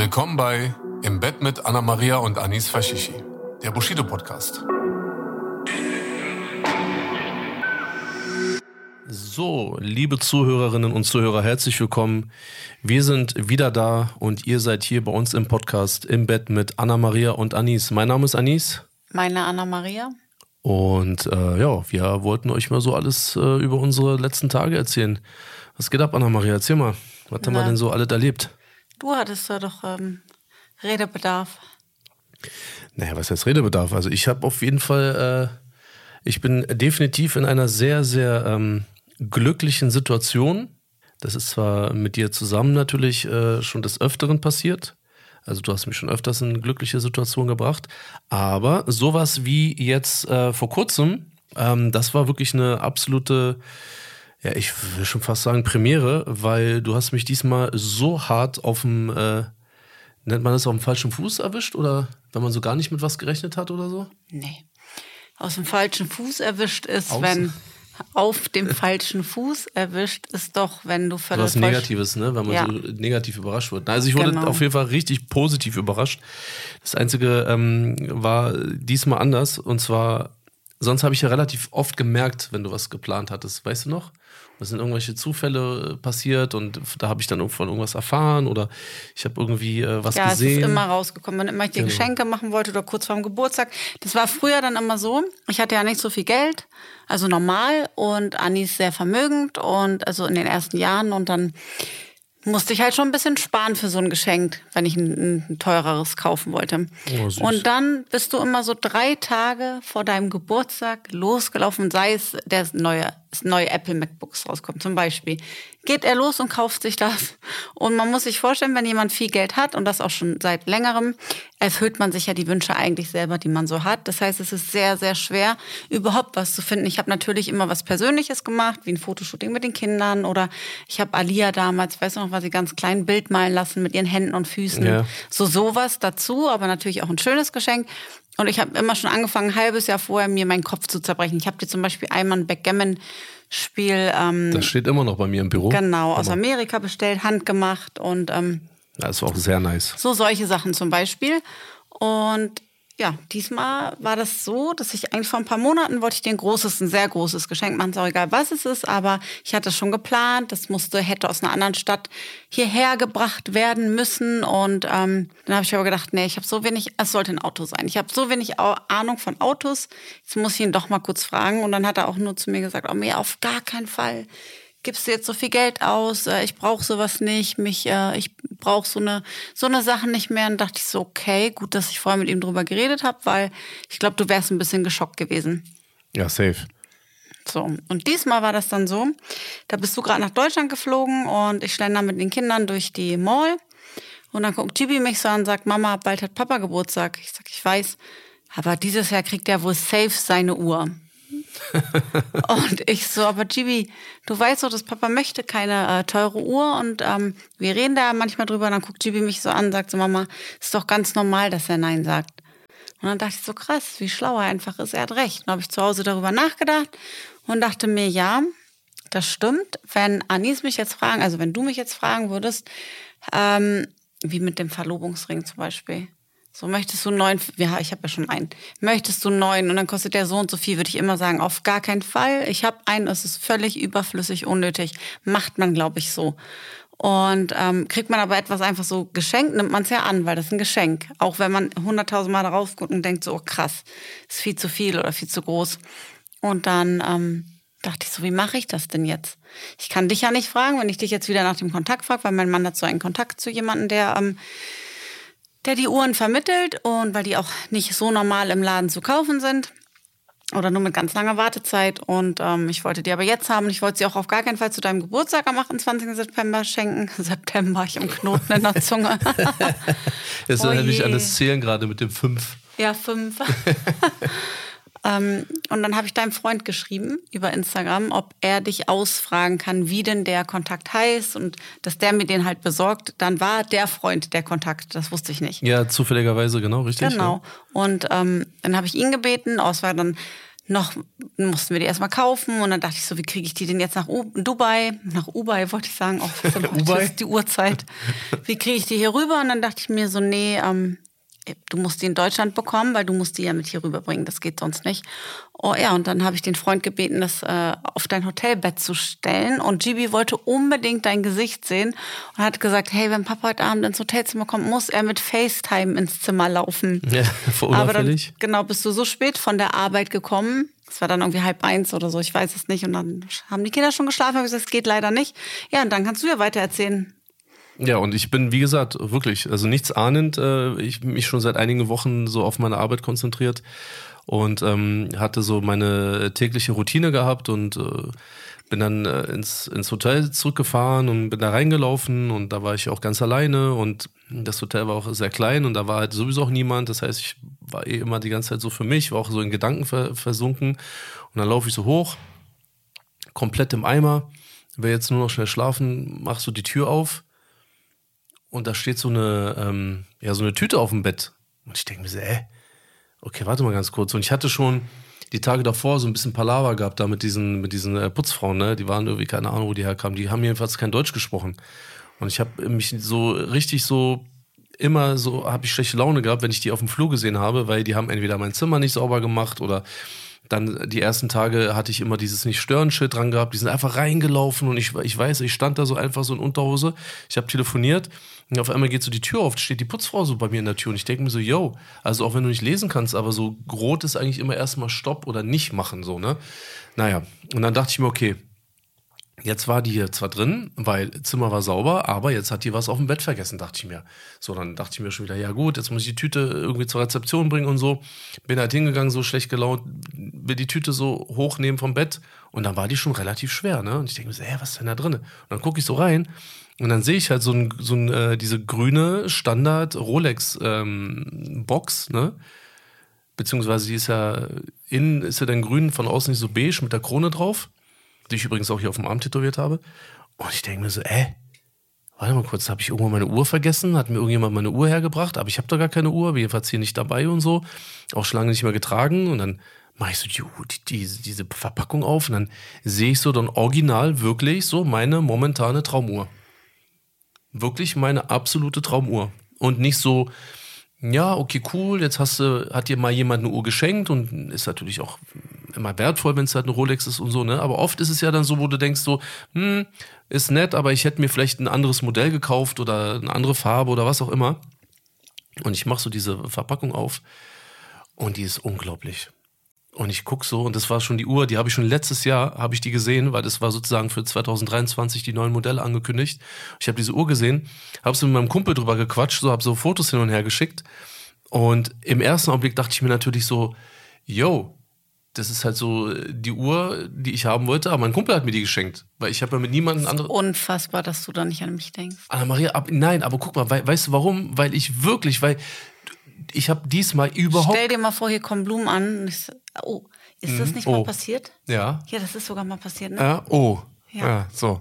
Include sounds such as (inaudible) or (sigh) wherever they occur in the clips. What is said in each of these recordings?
Willkommen bei Im Bett mit Anna Maria und Anis Fashishi, der Bushido Podcast. So, liebe Zuhörerinnen und Zuhörer, herzlich willkommen. Wir sind wieder da und ihr seid hier bei uns im Podcast im Bett mit Anna Maria und Anis. Mein Name ist Anis. Meine Anna Maria. Und äh, ja, wir wollten euch mal so alles äh, über unsere letzten Tage erzählen. Was geht ab, Anna Maria? Erzähl mal. Was haben wir denn so alles erlebt? Du hattest da doch ähm, Redebedarf. Naja, was heißt Redebedarf? Also ich habe auf jeden Fall, äh, ich bin definitiv in einer sehr, sehr ähm, glücklichen Situation. Das ist zwar mit dir zusammen natürlich äh, schon des Öfteren passiert. Also du hast mich schon öfters in glückliche Situationen gebracht. Aber sowas wie jetzt äh, vor kurzem, ähm, das war wirklich eine absolute, ja, ich will schon fast sagen Premiere, weil du hast mich diesmal so hart auf dem, äh, nennt man das auf dem falschen Fuß erwischt oder wenn man so gar nicht mit was gerechnet hat oder so? Nee. Aus dem falschen Fuß erwischt ist, Aus- wenn auf dem falschen Fuß erwischt ist doch, wenn du völlig Was Negatives, ne? Wenn man Ja. so negativ überrascht wird. Also ich wurde Genau. auf jeden Fall richtig positiv überrascht. Das Einzige ähm, war diesmal anders. Und zwar, sonst habe ich ja relativ oft gemerkt, wenn du was geplant hattest. Weißt du noch? Es sind irgendwelche Zufälle äh, passiert und da habe ich dann von irgendwas erfahren oder ich habe irgendwie äh, was Ja, gesehen. es ist immer rausgekommen, wenn immer ich dir Genau. Geschenke machen wollte oder kurz vorm Geburtstag. Das war früher dann immer so. Ich hatte ja nicht so viel Geld, also normal und Anni ist sehr vermögend und also in den ersten Jahren und dann musste ich halt schon ein bisschen sparen für so ein Geschenk, wenn ich ein, ein teureres kaufen wollte. Oh, und dann bist du immer so drei Tage vor deinem Geburtstag losgelaufen, sei es der neue, das neue Apple MacBooks rauskommt zum Beispiel. Geht er los und kauft sich das. Und man muss sich vorstellen, wenn jemand viel Geld hat und das auch schon seit längerem, erfüllt man sich ja die Wünsche eigentlich selber, die man so hat. Das heißt, es ist sehr, sehr schwer, überhaupt was zu finden. Ich habe natürlich immer was Persönliches gemacht, wie ein Fotoshooting mit den Kindern oder ich habe Alia damals, weißt du noch, war sie ganz klein, ein Bild malen lassen mit ihren Händen und Füßen. Ja. So sowas dazu, aber natürlich auch ein schönes Geschenk. Und ich habe immer schon angefangen, ein halbes Jahr vorher mir meinen Kopf zu zerbrechen. Ich habe dir zum Beispiel einmal ein Backgammon-Spiel ähm, das steht immer noch bei mir im Büro. genau aus Amerika bestellt, handgemacht und ähm, Das war auch sehr nice. so solche Sachen zum Beispiel. Und ja, diesmal war das so, dass ich eigentlich vor ein paar Monaten wollte ich dir ein großes, ein sehr großes Geschenk machen, ist auch egal, was es ist, aber ich hatte es schon geplant, das musste, hätte aus einer anderen Stadt hierher gebracht werden müssen. Und ähm, dann habe ich aber gedacht, nee, ich habe so wenig, es sollte ein Auto sein. Ich habe so wenig Ahnung von Autos, jetzt muss ich ihn doch mal kurz fragen. Und dann hat er auch nur zu mir gesagt, oh mir auf gar keinen Fall gibst du jetzt so viel Geld aus, äh, ich brauche sowas nicht, mich, äh, ich brauche so eine, so eine Sachen nicht mehr. Und dachte ich so, okay, gut, dass ich vorher mit ihm drüber geredet habe, weil ich glaube, du wärst ein bisschen geschockt gewesen. Ja, safe. So, und diesmal war das dann so, da bist du gerade nach Deutschland geflogen und ich schlender mit den Kindern durch die Mall und dann guckt Gibi mich so an und sagt, Mama, bald hat Papa Geburtstag. Ich sag, ich weiß, aber dieses Jahr kriegt er wohl safe seine Uhr. (laughs) und ich so, aber Gibi, du weißt doch, dass Papa möchte keine äh, teure Uhr und ähm, wir reden da manchmal drüber und dann guckt Gibi mich so an und sagt so, Mama, ist doch ganz normal, dass er Nein sagt. Und dann dachte ich so, krass, wie schlau er einfach ist. Er hat recht. Dann habe ich zu Hause darüber nachgedacht und dachte mir, ja, das stimmt. Wenn Anis mich jetzt fragen, also wenn du mich jetzt fragen würdest, ähm, wie mit dem Verlobungsring zum Beispiel. So, möchtest du neuen, ja, ich habe ja schon einen. Möchtest du neuen und dann kostet der so und so viel, würde ich immer sagen, auf gar keinen Fall. Ich habe einen, es ist völlig überflüssig, unnötig. Macht man, glaube ich, so. Und ähm, kriegt man aber etwas einfach so geschenkt, nimmt man es ja an, weil das ist ein Geschenk. Auch wenn man hunderttausend Mal darauf guckt und denkt so, oh krass, ist viel zu viel oder viel zu groß. Und dann ähm, dachte ich so, wie mache ich das denn jetzt? Ich kann dich ja nicht fragen, wenn ich dich jetzt wieder nach dem Kontakt frage, weil mein Mann hat so einen Kontakt zu jemandem, der, ähm, der die Uhren vermittelt und weil die auch nicht so normal im Laden zu kaufen sind. Oder nur mit ganz langer Wartezeit. Und ähm, ich wollte die aber jetzt haben. Ich wollte sie auch auf gar keinen Fall zu deinem Geburtstag am 28. September schenken. (laughs) September, ich am Knoten in der Zunge. Jetzt erinnere ich je. an das Zählen gerade mit dem 5. Ja, fünf. (laughs) ähm, und dann habe ich deinem Freund geschrieben über Instagram, ob er dich ausfragen kann, wie denn der Kontakt heißt und dass der mir den halt besorgt. Dann war der Freund der Kontakt, das wusste ich nicht. Ja, zufälligerweise, genau, richtig. Genau. Und ähm, dann habe ich ihn gebeten, aus war dann noch, mussten wir die erstmal kaufen und dann dachte ich so, wie kriege ich die denn jetzt nach U Dubai, nach Dubai wollte ich sagen, auch (laughs) Dubai? ist die Uhrzeit. Wie kriege ich die hier rüber? Und dann dachte ich mir so, nee, ähm, du musst die in Deutschland bekommen, weil du musst die ja mit hier rüberbringen, das geht sonst nicht. Oh ja, und dann habe ich den Freund gebeten, das äh, auf dein Hotelbett zu stellen und Gibi wollte unbedingt dein Gesicht sehen und hat gesagt, hey, wenn Papa heute Abend ins Hotelzimmer kommt, muss er mit FaceTime ins Zimmer laufen. (laughs) Ja, Aber dann, genau, bist du so spät von der Arbeit gekommen. Es war dann irgendwie halb eins oder so, ich weiß es nicht. Und dann haben die Kinder schon geschlafen, habe ich gesagt, es geht leider nicht. Ja, und dann kannst du ja weiter erzählen. Ja, und ich bin, wie gesagt, wirklich, also nichts ahnend, äh, ich mich schon seit einigen Wochen so auf meine Arbeit konzentriert und ähm, hatte so meine tägliche Routine gehabt und äh, bin dann äh, ins, ins Hotel zurückgefahren und bin da reingelaufen und da war ich auch ganz alleine und das Hotel war auch sehr klein und da war halt sowieso auch niemand. Das heißt, ich war eh immer die ganze Zeit so für mich, war auch so in Gedanken ver versunken und dann laufe ich so hoch, komplett im Eimer, will jetzt nur noch schnell schlafen, mach so die Tür auf und da steht so eine, ähm, ja, so eine Tüte auf dem Bett. Und ich denke mir so, äh, okay, warte mal ganz kurz. Und ich hatte schon die Tage davor so ein bisschen Palaver gehabt da mit diesen, mit diesen äh, Putzfrauen, ne? Die waren irgendwie, keine Ahnung, wo die herkamen. Die haben jedenfalls kein Deutsch gesprochen. Und ich habe mich so richtig so immer so, habe ich schlechte Laune gehabt, wenn ich die auf dem Flur gesehen habe, weil die haben entweder mein Zimmer nicht sauber gemacht oder dann die ersten Tage hatte ich immer dieses Nicht-Stören-Schild dran gehabt. Die sind einfach reingelaufen und ich, ich weiß, ich stand da so einfach so in Unterhose. Ich habe telefoniert und auf einmal geht so die Tür auf, steht die Putzfrau so bei mir in der Tür und ich denke mir so, yo, also auch wenn du nicht lesen kannst, aber so rot ist eigentlich immer erstmal Stopp oder nicht machen, so, ne? Naja, und dann dachte ich mir, okay, Jetzt war die hier zwar drin, weil Zimmer war sauber, aber jetzt hat die was auf dem Bett vergessen, dachte ich mir. So, dann dachte ich mir schon wieder, ja gut, jetzt muss ich die Tüte irgendwie zur Rezeption bringen und so. Bin halt hingegangen, so schlecht gelaunt, will die Tüte so hochnehmen vom Bett und dann war die schon relativ schwer, ne? Und ich denke mir so, hä, was ist denn da drin? Und dann gucke ich so rein und dann sehe ich halt so, ein, so ein, äh, diese grüne Standard Rolex ähm, Box, ne? Beziehungsweise die ist ja innen ist ja dann grün, von außen nicht so beige mit der Krone drauf die ich übrigens auch hier auf dem Arm tätowiert habe. Und ich denke mir so, äh, warte mal kurz, habe ich irgendwann meine Uhr vergessen? Hat mir irgendjemand meine Uhr hergebracht? Aber ich habe doch gar keine Uhr, jedenfalls hier nicht dabei und so. Auch schon lange nicht mehr getragen. Und dann mache ich so die, die, die, diese Verpackung auf und dann sehe ich so dann original wirklich so meine momentane Traumuhr. Wirklich meine absolute Traumuhr. Und nicht so, ja, okay, cool, jetzt hast du, hat dir mal jemand eine Uhr geschenkt und ist natürlich auch immer wertvoll, wenn es halt eine Rolex ist und so, ne? Aber oft ist es ja dann so, wo du denkst so, hm, ist nett, aber ich hätte mir vielleicht ein anderes Modell gekauft oder eine andere Farbe oder was auch immer. Und ich mache so diese Verpackung auf und die ist unglaublich. Und ich guck so, und das war schon die Uhr, die habe ich schon letztes Jahr, habe ich die gesehen, weil das war sozusagen für 2023 die neuen Modelle angekündigt. Ich habe diese Uhr gesehen, habe so mit meinem Kumpel drüber gequatscht, so habe so Fotos hin und her geschickt. Und im ersten Augenblick dachte ich mir natürlich so, yo, das ist halt so die Uhr, die ich haben wollte, aber mein Kumpel hat mir die geschenkt, weil ich habe ja mit niemandem anderen. Unfassbar, dass du da nicht an mich denkst. Anna-Maria, ab, nein, aber guck mal, wei- weißt du warum? Weil ich wirklich, weil ich habe diesmal überhaupt. Stell dir mal vor, hier kommen Blumen an. Ich oh, ist das nicht Oh. mal passiert? Ja. Ja, das ist sogar mal passiert, ne? Ja, oh. Ja. Ja. so.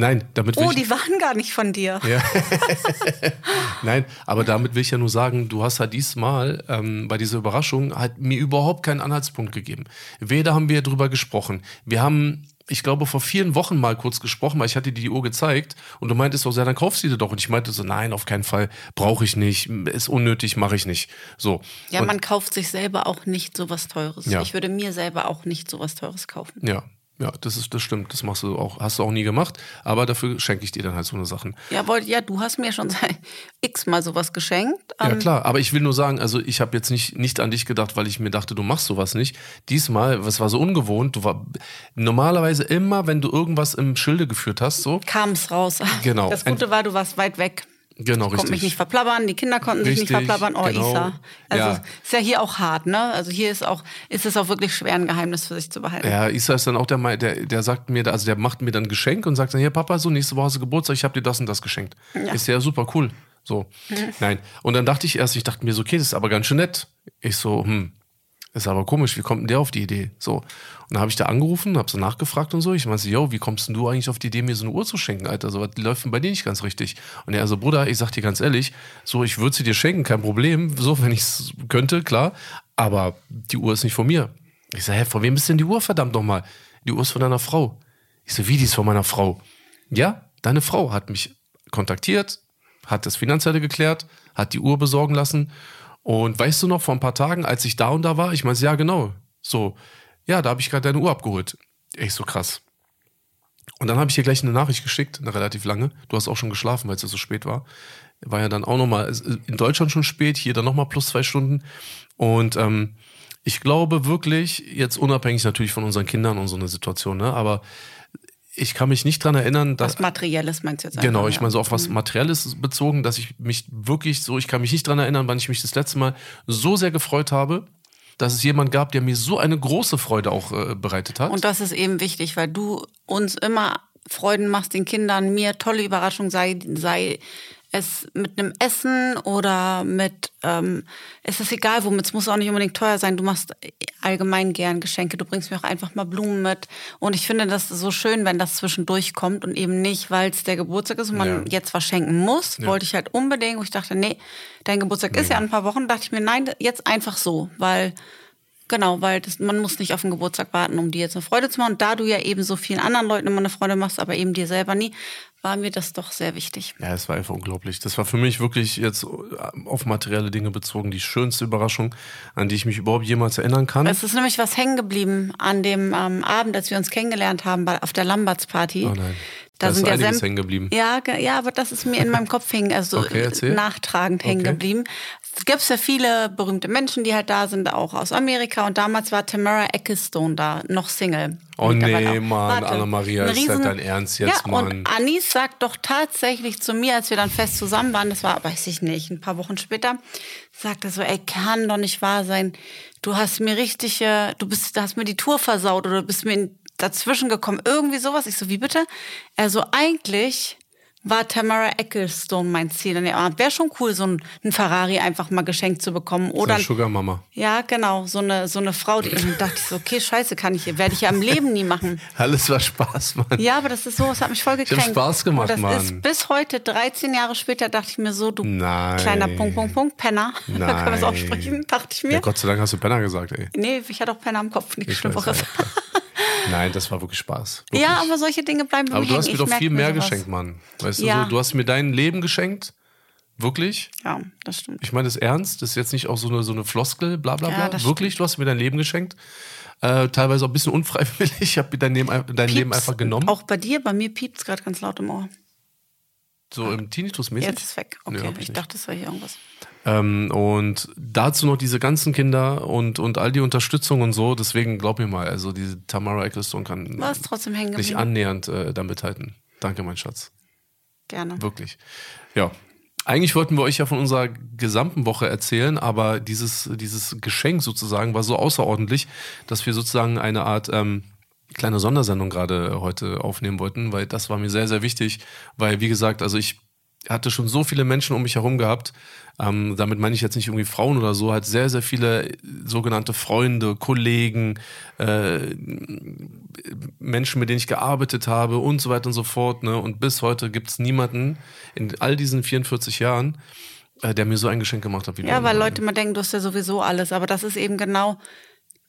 Nein, damit will Oh, ich, die waren gar nicht von dir. (laughs) Nein, aber damit will ich ja nur sagen, du hast halt diesmal ähm, bei dieser Überraschung halt mir überhaupt keinen Anhaltspunkt gegeben. Weder haben wir drüber gesprochen. Wir haben, ich glaube, vor vielen Wochen mal kurz gesprochen, weil ich hatte dir die Uhr gezeigt und du meintest auch, ja, dann kauf sie dir doch. Und ich meinte so, nein, auf keinen Fall, brauche ich nicht, ist unnötig, mache ich nicht. So. Ja, und, man kauft sich selber auch nicht sowas Teures. Ja. Ich würde mir selber auch nicht sowas Teures kaufen. ja, ja, das ist, das stimmt. Das machst du auch, hast du auch nie gemacht. Aber dafür schenke ich dir dann halt so eine Sachen. Ja, wollt, ja, du hast mir schon (laughs) x-mal sowas geschenkt. Ja, Ähm, klar, aber ich will nur sagen, also ich habe jetzt nicht, nicht an dich gedacht, weil ich mir dachte, du machst sowas nicht. Diesmal, was war so ungewohnt, du war normalerweise immer, wenn du irgendwas im Schilde geführt hast, so. kam es raus. Genau. Das Gute war, du warst weit weg. Genau, ich konnte mich richtig. nicht verplappern, die Kinder konnten sich nicht Richtig, verplappern. Oh, genau. Isa. Also Ja. ist ja hier auch hart, ne? Also hier ist auch, ist es auch wirklich schwer, ein Geheimnis für sich zu behalten. Ja, Isa ist dann auch der, der, der sagt mir, also der macht mir dann ein Geschenk und sagt dann, hier Papa, so nächste Woche hast du Geburtstag, ich habe dir das und das geschenkt. Ist ja super cool. So. Nein. Und dann dachte ich erst, ich dachte mir so, okay, das ist aber ganz schön nett. Ich so, hm, ist aber komisch, wie kommt denn der auf die Idee? So. Und dann habe ich da angerufen, habe so nachgefragt und so. Ich meinte, yo, wie kommst denn du eigentlich auf die Idee, mir so eine Uhr zu schenken, Alter? So was läuft denn bei dir nicht ganz richtig. Und er so, Bruder, ich sag dir ganz ehrlich, so, ich würde sie dir schenken, kein Problem. So, (laughs) wenn ich es könnte, klar. Aber die Uhr ist nicht von mir. Ich sage, hä, von wem ist denn die Uhr, verdammt nochmal? Die Uhr ist von deiner Frau. Ich so, wie, die ist von meiner Frau? Ja, deine Frau hat mich kontaktiert, hat das Finanzielle geklärt, hat die Uhr besorgen lassen. Und weißt du noch, vor ein paar Tagen, als ich da und da war, ich meinte, ja, genau. So, ja, da habe ich gerade deine Uhr abgeholt. Echt so krass. Und dann habe ich ihr gleich eine Nachricht geschickt, eine relativ lange. Du hast auch schon geschlafen, weil es ja so spät war. War ja dann auch nochmal in Deutschland schon spät, hier dann nochmal plus zwei Stunden. Und ähm, ich glaube wirklich, jetzt unabhängig natürlich von unseren Kindern und so eine Situation, ne, aber ich kann mich nicht dran erinnern, dass. Was Materielles meinst du jetzt Genau, ich meine so auf was Materielles bezogen, dass ich mich wirklich so, ich kann mich nicht dran erinnern, wann ich mich das letzte Mal so sehr gefreut habe, dass es jemand gab, der mir so eine große Freude auch äh, bereitet hat. Und das ist eben wichtig, weil du uns immer Freuden machst, den Kindern, mir tolle Überraschung sei, sei es mit einem Essen oder mit, ähm, es ist egal womit, es muss auch nicht unbedingt teuer sein, du machst allgemein gern Geschenke, du bringst mir auch einfach mal Blumen mit. Und ich finde das so schön, wenn das zwischendurch kommt und eben nicht, weil es der Geburtstag ist und man Ja. jetzt was schenken muss, wollte ich halt unbedingt, wo ich dachte, nee, dein Geburtstag ist ja in ein paar Wochen, dachte ich mir, nein, jetzt einfach so, weil Genau, weil das, man muss nicht auf den Geburtstag warten, um dir jetzt eine Freude zu machen. Und da du ja eben so vielen anderen Leuten immer eine Freude machst, aber eben dir selber nie, war mir das doch sehr wichtig. Ja, es war einfach unglaublich. Das war für mich wirklich jetzt auf materielle Dinge bezogen die schönste Überraschung, an die ich mich überhaupt jemals erinnern kann. Es ist nämlich was hängen geblieben an dem ähm, Abend, als wir uns kennengelernt haben bei, auf der Lamberts Party. Oh nein. Da, Da ist sind ja einiges Sem- hängen geblieben. Ja, ja, aber das ist mir in meinem Kopf hängen, also Okay, nachtragend hängen Okay. geblieben. Es gibt ja viele berühmte Menschen, die halt da sind, auch aus Amerika. Und damals war Tamara Ecclestone da, noch Single. Oh nee, auch. Mann. Anna-Maria, ist das dein Ernst jetzt, ja, Mann? Und Anis sagt doch tatsächlich zu mir, als wir dann fest zusammen waren, das war, weiß ich nicht, ein paar Wochen später, sagt er so, ey, kann doch nicht wahr sein. Du hast mir richtig, äh, du bist, du hast mir die Tour versaut oder du bist mir in- dazwischen gekommen. Irgendwie sowas. Ich so, wie bitte? Also eigentlich war Tamara Ecclestone mein Ziel. Und ja, wäre schon cool, so ein, ein Ferrari einfach mal geschenkt zu bekommen. Oder So Sugar Mama. ja, genau, so eine, so eine Frau, die und dachte ich so, okay, scheiße, kann ich, werde ich ja im Leben nie machen. Alles war Spaß, Mann. Ja, aber das ist so, es hat mich voll gekränkt. Spaß gemacht, Und das Mann. ist bis heute, 13 Jahre später, dachte ich mir so, du Nein. kleiner Punkt, Punkt, Punkt, Penner. Da können wir es Nein. aussprechen, dachte ich mir. Ja, Gott sei Dank hast du Penner gesagt, ey. nee, ich hatte auch Penner am Kopf, nichts Ich Schlimmeres. Ja. Nein, das war wirklich Spaß. Wirklich. Ja, aber solche Dinge bleiben bei Aber mir du hast hängen. mir Ich doch viel mehr sowas. geschenkt, Mann. Weißt Ja. du, so, du hast mir dein Leben geschenkt. Wirklich? Ja, das stimmt. Ich meine das ernst. Das ist jetzt nicht auch so eine, so eine Floskel, bla bla Ja, bla. das Wirklich, du hast mir dein Leben geschenkt. Äh, teilweise auch ein bisschen unfreiwillig. (laughs) Ich habe mir dein Leben, dein Leben einfach genommen. Auch bei dir, bei mir piept es gerade ganz laut im Ohr. so im Tinnitus-mäßig. Jetzt ist es weg. Okay, hab ich ich dachte, es war hier irgendwas. Ähm, und dazu noch diese ganzen Kinder und, und all die Unterstützung und so. Deswegen glaub mir mal, also diese Tamara Ecclestone kann nicht annähernd äh, da mithalten. Danke, mein Schatz. Gerne. Wirklich. Ja. Eigentlich wollten wir euch ja von unserer gesamten Woche erzählen, aber dieses, dieses Geschenk sozusagen war so außerordentlich, dass wir sozusagen eine Art ähm, kleine Sondersendung gerade heute aufnehmen wollten, weil das war mir sehr, sehr wichtig, weil wie gesagt, also ich hatte schon so viele Menschen um mich herum gehabt, ähm, damit meine ich jetzt nicht irgendwie Frauen oder so, halt sehr, sehr viele sogenannte Freunde, Kollegen, äh, Menschen, mit denen ich gearbeitet habe und so weiter und so fort. Ne? Und bis heute gibt es niemanden in all diesen 44 Jahren, äh, der mir so ein Geschenk gemacht hat wie du. Ja, weil. Leute immer denken, du hast ja sowieso alles. Aber das ist eben genau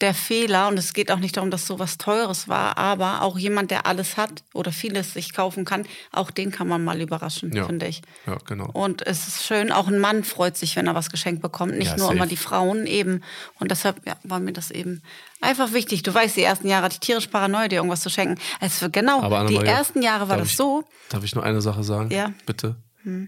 der Fehler. Und es geht auch nicht darum, dass so was Teures war. Aber auch jemand, der alles hat oder vieles sich kaufen kann, auch den kann man mal überraschen, Ja. finde ich. Ja, genau. Und es ist schön, auch ein Mann freut sich, wenn er was geschenkt bekommt. Nicht Ja, nur safe. immer die Frauen eben. Und deshalb ja, war mir das eben einfach wichtig. Du weißt, die ersten Jahre hatte ich tierisch Paranoia, dir irgendwas zu schenken. Also genau, die ersten Jahre war das ich, so. Darf ich nur eine Sache sagen? Ja. Hm. Bitte. Äh,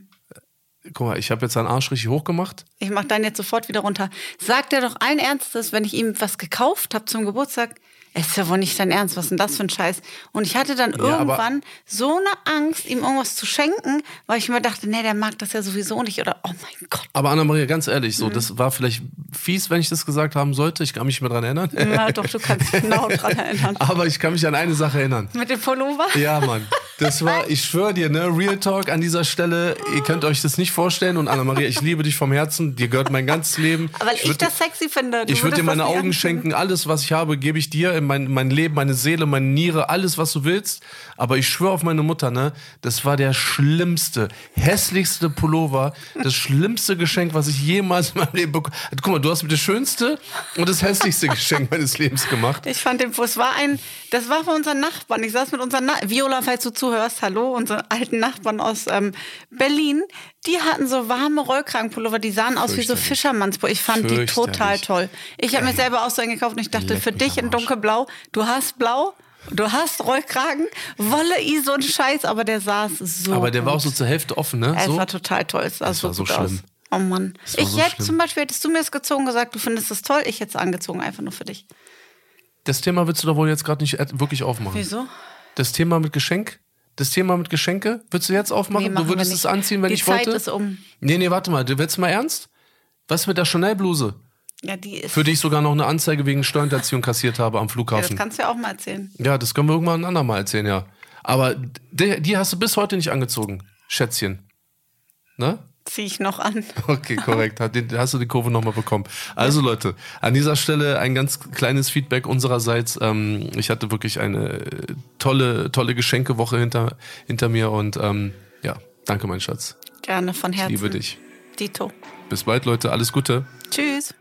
Guck mal, ich habe jetzt deinen Arsch richtig hochgemacht. Ich mach deinen jetzt sofort wieder runter. Sagt er doch allen Ernstes, wenn ich ihm was gekauft habe zum Geburtstag, ist ja wohl nicht dein Ernst, was ist denn das für ein Scheiß? Und ich hatte dann Ja, irgendwann so eine Angst, ihm irgendwas zu schenken, weil ich mir dachte, nee, der mag das ja sowieso nicht oder oh mein Gott. Aber Anna-Maria, ganz ehrlich, Mhm. so, das war vielleicht fies, wenn ich das gesagt haben sollte. Ich kann mich nicht mehr dran erinnern. Ja, doch, du kannst dich genau (laughs) dran erinnern. Aber ich kann mich an eine Sache erinnern. Mit dem Pullover? Ja, Mann. Das war, (laughs) ich schwöre dir, ne, Real Talk an dieser Stelle. Ihr könnt euch das nicht vorstellen. Und Anna-Maria, ich liebe dich vom Herzen. Dir gehört mein ganzes Leben. Weil ich, würd das sexy finde. Du Ich würde dir meine Augen anziehen. schenken, alles, was ich habe, gebe ich dir, in mein, mein Leben, meine Seele, meine Niere, alles, was du willst. Aber ich schwöre auf meine Mutter, ne, das war der schlimmste, hässlichste Pullover, das schlimmste Geschenk, was ich jemals in meinem Leben bekommen Guck mal, du hast mir das schönste und das hässlichste (laughs) Geschenk meines Lebens gemacht. Ich fand den, es war ein, das war von unseren Nachbarn. Ich saß mit unseren Na Viola, falls du zuhörst, hallo, unsere alten Nachbarn aus ähm, Berlin. Die hatten so warme Rollkragenpullover, die sahen aus wie so. Fischermannspullover. Ich fand die total toll. Ich habe mir selber auch so einen gekauft und ich dachte, Leck für dich in Arsch. Dunkelblau, du hast blau, du hast Rollkragen, Wolle, i, so ein Scheiß, aber der saß so. Aber der war auch gut. so zur Hälfte offen, ne? Es So. war total toll. Es sah Das so war so gut schlimm. aus. Oh Mann. Ich so hätte schlimm. zum Beispiel, hättest du mir es gezogen gesagt, du findest es toll, ich hätte es angezogen, einfach nur für dich. Das Thema willst du doch wohl jetzt gerade nicht wirklich aufmachen. Wieso? Das Thema mit Geschenk? Das Thema mit Geschenke? Willst du jetzt aufmachen? Nee, du würdest es anziehen, wenn Die ich Zeit wollte? ist um. Nee, nee, warte mal. Du willst mal ernst? Was mit der Chanel-Bluse? Ja. Für die ich sogar noch eine Anzeige wegen Steuerhinterziehung kassiert habe am ja, das Flughafen. Ja, kannst du ja auch mal erzählen. das können wir irgendwann ein andermal erzählen, ja. Aber die, die hast du bis heute nicht angezogen, Schätzchen. Ne? Zieh ich noch an. (laughs) Okay, korrekt. Hast du die Kurve nochmal bekommen. Also Leute, an dieser Stelle ein ganz kleines Feedback unsererseits. Ähm, ich hatte wirklich eine tolle, tolle Geschenkewoche hinter, hinter mir und ähm, ja, danke mein Schatz. Gerne von Ich Herzen. liebe dich. Dito. Bis bald, Leute. Alles Gute. Tschüss.